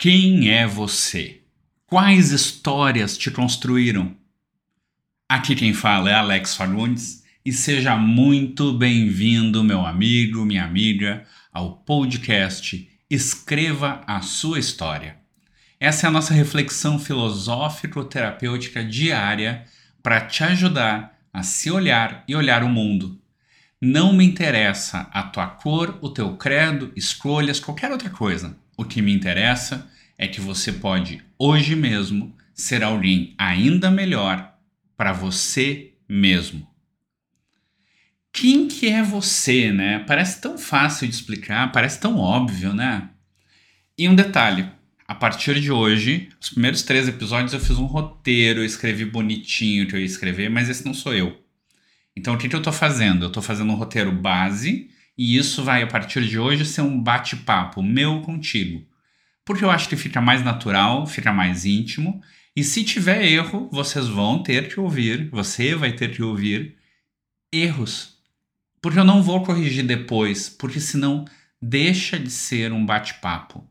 Quem é você? Quais histórias te construíram? Aqui quem fala é Alex Fagundes e seja muito bem-vindo, meu amigo, minha amiga, ao podcast Escreva a Sua História. Essa é a nossa reflexão filosófico-terapêutica diária para te ajudar a se olhar e olhar o mundo. Não me interessa a tua cor, o teu credo, escolhas, qualquer outra coisa. O que me interessa é que você pode hoje mesmo ser alguém ainda melhor para você mesmo. Quem que é você, né? Parece tão fácil de explicar, parece tão óbvio, né? E um detalhe, a partir de hoje, os primeiros três episódios eu fiz um roteiro, eu escrevi bonitinho que eu ia escrever, mas esse não sou eu. Então o que, que eu estou fazendo? Eu estou fazendo um roteiro base e isso vai, a partir de hoje, ser um bate-papo meu contigo. Porque eu acho que fica mais natural, fica mais íntimo. E se tiver erro, vocês vão ter que ouvir, você vai ter que ouvir erros. Porque eu não vou corrigir depois, porque senão deixa de ser um bate-papo.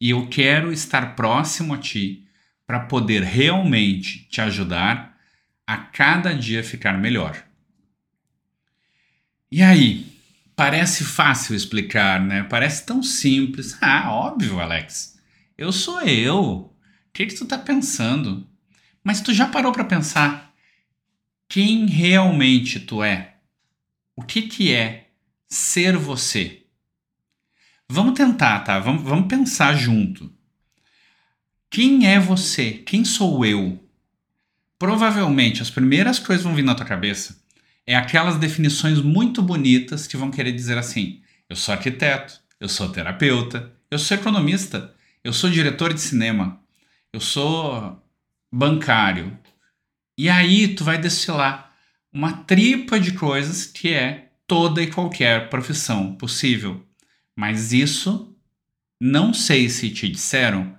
E eu quero estar próximo a ti para poder realmente te ajudar a cada dia ficar melhor. E aí? Parece fácil explicar, né? Parece tão simples. Ah, óbvio, Alex. Eu sou eu. O que, que tu tá pensando? Mas tu já parou para pensar quem realmente tu é? O que, que é ser você? Vamos tentar, tá? Vamos, vamos pensar junto. Quem é você? Quem sou eu? Provavelmente as primeiras coisas vão vir na tua cabeça é aquelas definições muito bonitas que vão querer dizer assim: eu sou arquiteto, eu sou terapeuta, eu sou economista, eu sou diretor de cinema, eu sou bancário. E aí tu vai destilar uma tripa de coisas que é toda e qualquer profissão possível. Mas isso, não sei se te disseram,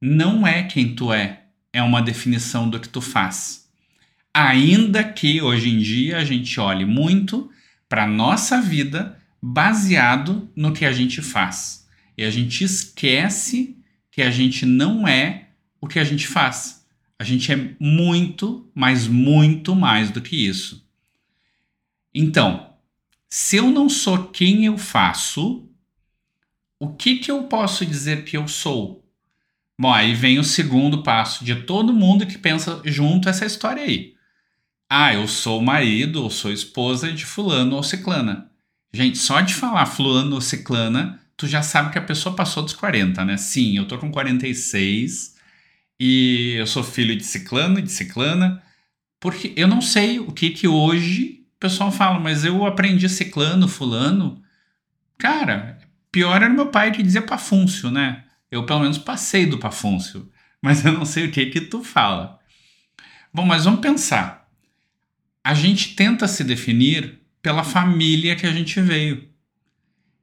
não é quem tu é, é uma definição do que tu faz ainda que hoje em dia a gente olhe muito para nossa vida baseado no que a gente faz. E a gente esquece que a gente não é o que a gente faz. A gente é muito, mas muito mais do que isso. Então, se eu não sou quem eu faço, o que, que eu posso dizer que eu sou? Bom, aí vem o segundo passo de todo mundo que pensa junto essa história aí. Ah, eu sou marido ou sou esposa de fulano ou ciclana. Gente, só de falar fulano ou ciclana, tu já sabe que a pessoa passou dos 40, né? Sim, eu tô com 46 e eu sou filho de ciclano e de ciclana, porque eu não sei o que que hoje o pessoal fala, mas eu aprendi ciclano, fulano. Cara, pior era meu pai que dizia pafúncio, né? Eu pelo menos passei do pafúncio, mas eu não sei o que que tu fala. Bom, mas vamos pensar a gente tenta se definir pela família que a gente veio.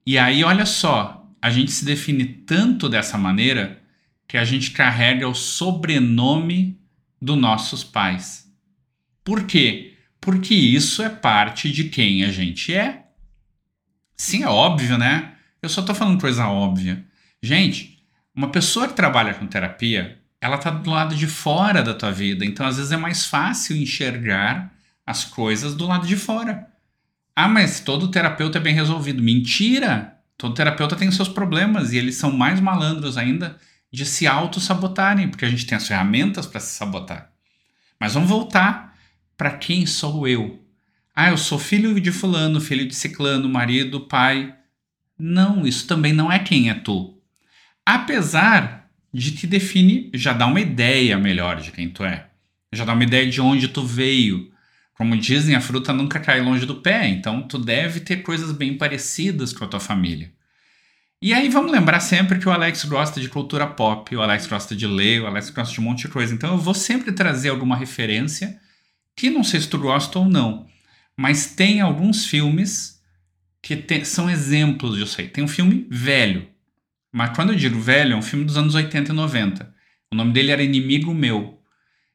E aí, olha só, a gente se define tanto dessa maneira que a gente carrega o sobrenome dos nossos pais. Por quê? Porque isso é parte de quem a gente é. Sim, é óbvio, né? Eu só tô falando coisa óbvia. Gente, uma pessoa que trabalha com terapia, ela tá do lado de fora da tua vida, então às vezes é mais fácil enxergar as coisas do lado de fora. Ah, mas todo terapeuta é bem resolvido. Mentira! Todo terapeuta tem os seus problemas e eles são mais malandros ainda de se auto-sabotarem, porque a gente tem as ferramentas para se sabotar. Mas vamos voltar para quem sou eu. Ah, eu sou filho de fulano, filho de ciclano, marido, pai. Não, isso também não é quem é tu. Apesar de te definir, já dá uma ideia melhor de quem tu é. Já dá uma ideia de onde tu veio, como dizem, a fruta nunca cai longe do pé, então tu deve ter coisas bem parecidas com a tua família. E aí vamos lembrar sempre que o Alex gosta de cultura pop, o Alex gosta de ler, o Alex gosta de um monte de coisa. Então eu vou sempre trazer alguma referência que não sei se tu gosta ou não, mas tem alguns filmes que te, são exemplos disso aí. Tem um filme velho, mas quando eu digo velho, é um filme dos anos 80 e 90. O nome dele era Inimigo Meu.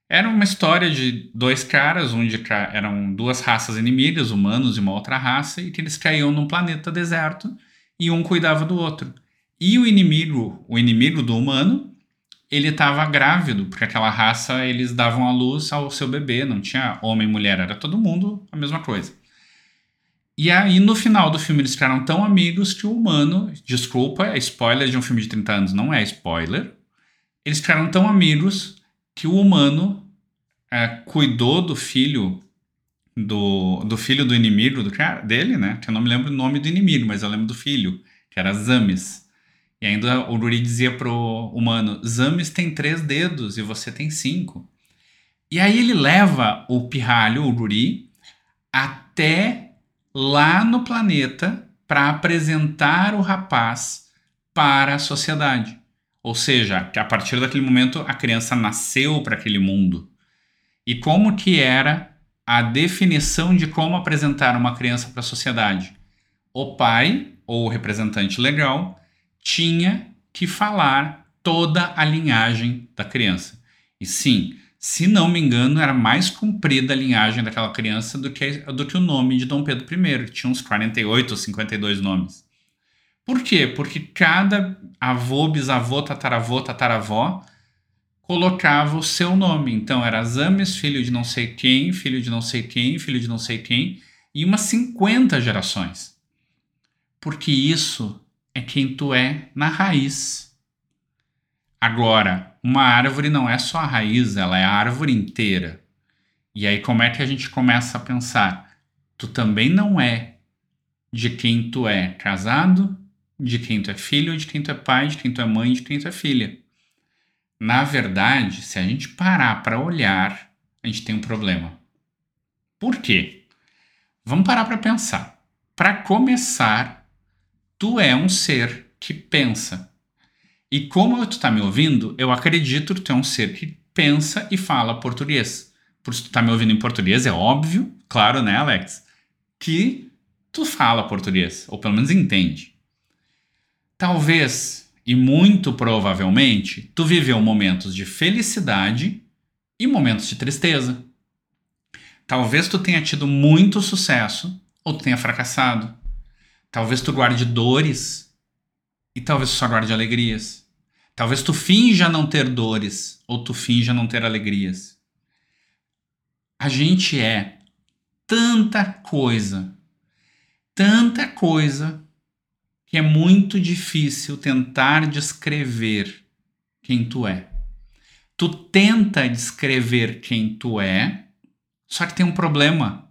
Era uma história de dois caras, onde eram duas raças inimigas, humanos e uma outra raça, e que eles caíam num planeta deserto e um cuidava do outro. E o inimigo, o inimigo do humano, ele estava grávido, porque aquela raça eles davam a luz ao seu bebê, não tinha homem e mulher, era todo mundo a mesma coisa. E aí, no final do filme, eles ficaram tão amigos que o humano. Desculpa, é spoiler de um filme de 30 anos, não é spoiler. Eles ficaram tão amigos que o humano é, cuidou do filho do, do filho do inimigo do cara, dele, né? Que eu não me lembro o nome do inimigo, mas eu lembro do filho, que era Zames. E ainda o Ruri dizia pro humano: Zames tem três dedos e você tem cinco. E aí ele leva o pirralho, o Ruri, até lá no planeta para apresentar o rapaz para a sociedade. Ou seja, a partir daquele momento a criança nasceu para aquele mundo. E como que era a definição de como apresentar uma criança para a sociedade? O pai, ou o representante legal, tinha que falar toda a linhagem da criança. E sim, se não me engano, era mais comprida a linhagem daquela criança do que, do que o nome de Dom Pedro I, que tinha uns 48 ou 52 nomes. Por quê? Porque cada avô, bisavô, tataravô, tataravó colocava o seu nome. Então era Zames, filho de não sei quem, filho de não sei quem, filho de não sei quem, e umas 50 gerações. Porque isso é quem tu é na raiz. Agora, uma árvore não é só a raiz, ela é a árvore inteira. E aí, como é que a gente começa a pensar? Tu também não é de quem tu é casado, de quem tu é filho, de quem tu é pai, de quem tu é mãe, de quem tu é filha. Na verdade, se a gente parar para olhar, a gente tem um problema. Por quê? Vamos parar para pensar. Para começar, tu é um ser que pensa. E como tu tá me ouvindo, eu acredito que tu é um ser que pensa e fala português. Por se tu tá me ouvindo em português, é óbvio, claro, né, Alex? Que tu fala português, ou pelo menos entende. Talvez, e muito provavelmente, tu viveu momentos de felicidade e momentos de tristeza. Talvez tu tenha tido muito sucesso ou tu tenha fracassado. Talvez tu guarde dores e talvez tu só guarde alegrias. Talvez tu finja não ter dores ou tu finja não ter alegrias. A gente é tanta coisa, tanta coisa, que é muito difícil tentar descrever quem tu é. Tu tenta descrever quem tu é, só que tem um problema.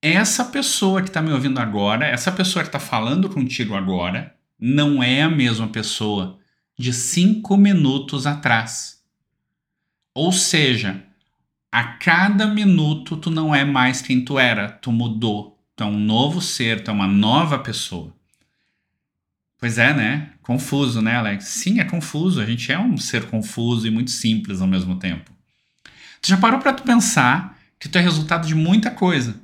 Essa pessoa que está me ouvindo agora, essa pessoa que está falando contigo agora, não é a mesma pessoa de cinco minutos atrás. Ou seja, a cada minuto tu não é mais quem tu era, tu mudou, tu é um novo ser, tu é uma nova pessoa. Pois é, né? Confuso, né, Alex? Sim, é confuso. A gente é um ser confuso e muito simples ao mesmo tempo. Tu já parou para tu pensar que tu é resultado de muita coisa?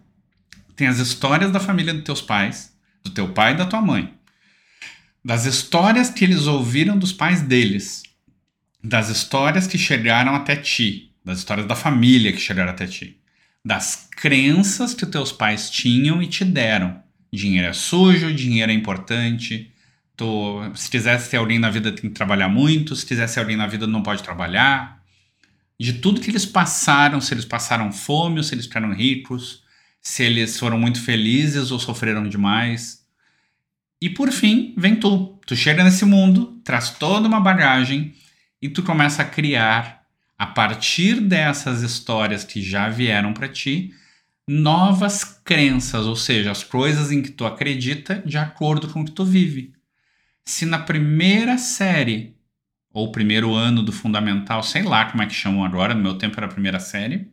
Tem as histórias da família dos teus pais, do teu pai e da tua mãe das histórias que eles ouviram dos pais deles, das histórias que chegaram até ti, das histórias da família que chegaram até ti, das crenças que teus pais tinham e te deram. Dinheiro é sujo, dinheiro é importante. Se quisesse ter alguém na vida, tem que trabalhar muito. Se quisesse ter alguém na vida, não pode trabalhar. De tudo que eles passaram, se eles passaram fome ou se eles ficaram ricos, se eles foram muito felizes ou sofreram demais e por fim, vem tu. Tu chega nesse mundo, traz toda uma bagagem e tu começa a criar, a partir dessas histórias que já vieram para ti, novas crenças, ou seja, as coisas em que tu acredita de acordo com o que tu vive. Se na primeira série, ou primeiro ano do fundamental, sei lá como é que chamam agora, no meu tempo era a primeira série,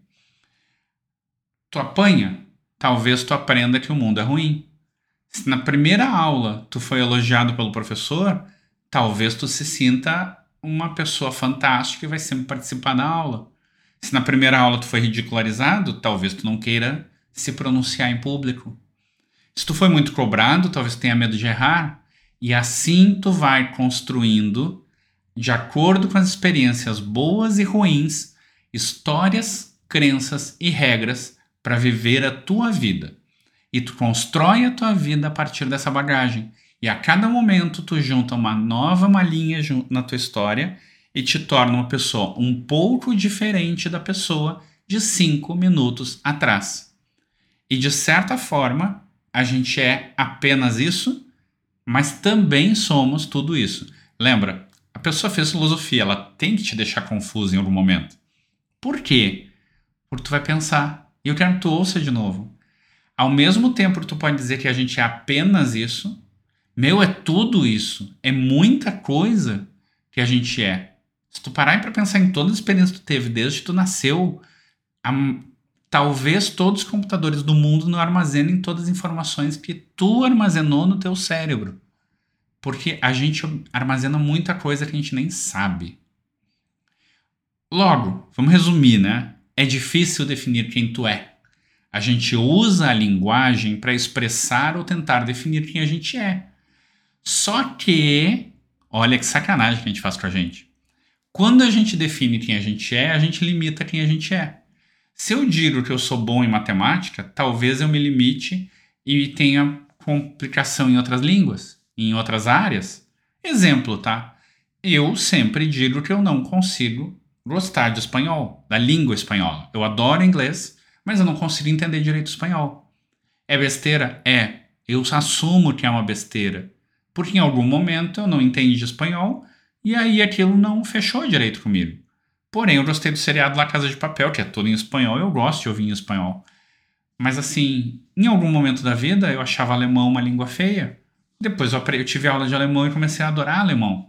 tu apanha, talvez tu aprenda que o mundo é ruim. Se na primeira aula tu foi elogiado pelo professor, talvez tu se sinta uma pessoa fantástica e vai sempre participar da aula. Se na primeira aula tu foi ridicularizado, talvez tu não queira se pronunciar em público. Se tu foi muito cobrado, talvez tenha medo de errar. E assim tu vai construindo, de acordo com as experiências boas e ruins, histórias, crenças e regras para viver a tua vida. E tu constrói a tua vida a partir dessa bagagem. E a cada momento tu junta uma nova malinha na tua história e te torna uma pessoa um pouco diferente da pessoa de cinco minutos atrás. E de certa forma, a gente é apenas isso, mas também somos tudo isso. Lembra, a pessoa fez filosofia, ela tem que te deixar confuso em algum momento. Por quê? Porque tu vai pensar. E eu quero que tu ouça de novo. Ao mesmo tempo que tu pode dizer que a gente é apenas isso, meu, é tudo isso. É muita coisa que a gente é. Se tu parar para pensar em toda a experiência que tu teve desde que tu nasceu, a, talvez todos os computadores do mundo não armazenem todas as informações que tu armazenou no teu cérebro. Porque a gente armazena muita coisa que a gente nem sabe. Logo, vamos resumir, né? É difícil definir quem tu é. A gente usa a linguagem para expressar ou tentar definir quem a gente é. Só que, olha que sacanagem que a gente faz com a gente. Quando a gente define quem a gente é, a gente limita quem a gente é. Se eu digo que eu sou bom em matemática, talvez eu me limite e tenha complicação em outras línguas, em outras áreas. Exemplo, tá? Eu sempre digo que eu não consigo gostar de espanhol, da língua espanhola. Eu adoro inglês, mas eu não consigo entender direito espanhol. É besteira? É. Eu assumo que é uma besteira. Porque em algum momento eu não entendi espanhol e aí aquilo não fechou direito comigo. Porém, eu gostei do seriado La Casa de Papel, que é todo em espanhol, eu gosto de ouvir em espanhol. Mas assim, em algum momento da vida eu achava alemão uma língua feia. Depois eu, eu tive aula de alemão e comecei a adorar alemão.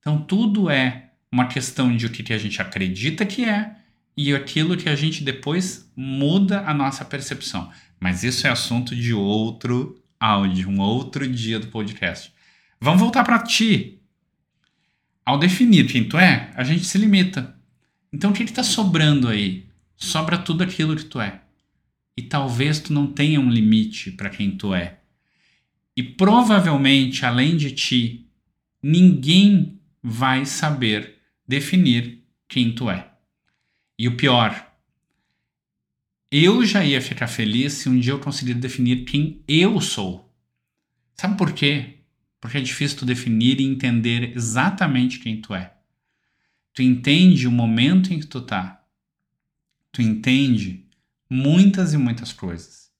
Então tudo é uma questão de o que a gente acredita que é e aquilo que a gente depois muda a nossa percepção. Mas isso é assunto de outro áudio, um outro dia do podcast. Vamos voltar para ti. Ao definir quem tu é, a gente se limita. Então o que está sobrando aí? Sobra tudo aquilo que tu é. E talvez tu não tenha um limite para quem tu é. E provavelmente, além de ti, ninguém vai saber definir quem tu é. E o pior, eu já ia ficar feliz se um dia eu conseguir definir quem eu sou. Sabe por quê? porque é difícil tu definir e entender exatamente quem tu é. Tu entende o momento em que tu tá. Tu entende muitas e muitas coisas.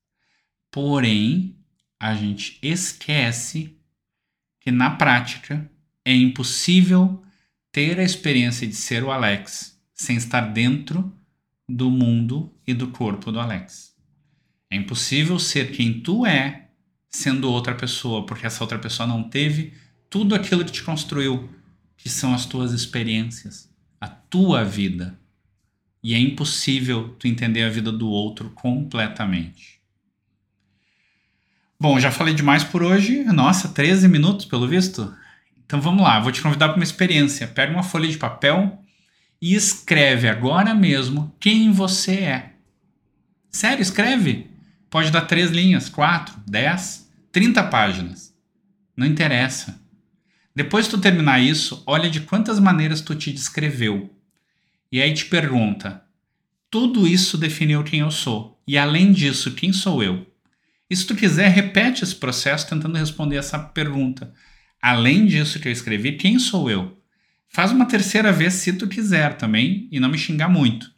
Porém, a gente esquece que na prática é impossível ter a experiência de ser o Alex sem estar dentro do mundo e do corpo do Alex. É impossível ser quem tu é sendo outra pessoa, porque essa outra pessoa não teve tudo aquilo que te construiu, que são as tuas experiências, a tua vida. E é impossível tu entender a vida do outro completamente. Bom, já falei demais por hoje. Nossa, 13 minutos, pelo visto. Então vamos lá, vou te convidar para uma experiência. Pega uma folha de papel e escreve agora mesmo quem você é. Sério, escreve. Pode dar três linhas, quatro, dez. 30 páginas. Não interessa. Depois que tu terminar isso, olha de quantas maneiras tu te descreveu. E aí te pergunta: tudo isso definiu quem eu sou. E além disso, quem sou eu? E se tu quiser, repete esse processo tentando responder essa pergunta. Além disso que eu escrevi, quem sou eu? Faz uma terceira vez se tu quiser também e não me xingar muito.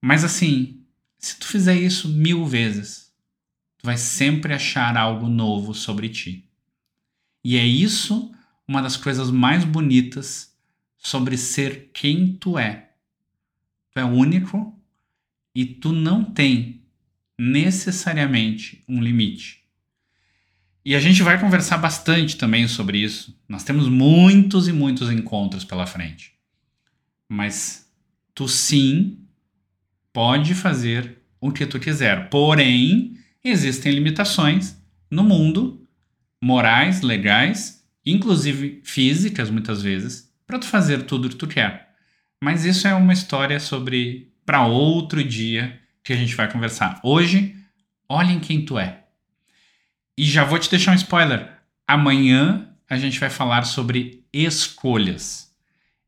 Mas assim, se tu fizer isso mil vezes, tu vai sempre achar algo novo sobre ti. E é isso uma das coisas mais bonitas sobre ser quem tu é. Tu é único e tu não tem necessariamente um limite. E a gente vai conversar bastante também sobre isso. Nós temos muitos e muitos encontros pela frente. Mas tu sim pode fazer o que tu quiser. Porém, existem limitações no mundo, morais, legais, inclusive físicas muitas vezes, para tu fazer tudo o que tu quer. Mas isso é uma história sobre para outro dia que a gente vai conversar. Hoje, olhem quem tu é. E já vou te deixar um spoiler. Amanhã a gente vai falar sobre escolhas.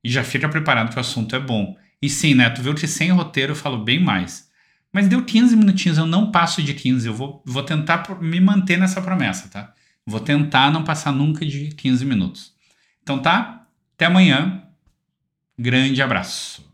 E já fica preparado que o assunto é bom. E sim, né? Tu viu que sem roteiro eu falo bem mais. Mas deu 15 minutinhos, eu não passo de 15. Eu vou, vou tentar me manter nessa promessa, tá? Vou tentar não passar nunca de 15 minutos. Então tá? Até amanhã. Grande abraço.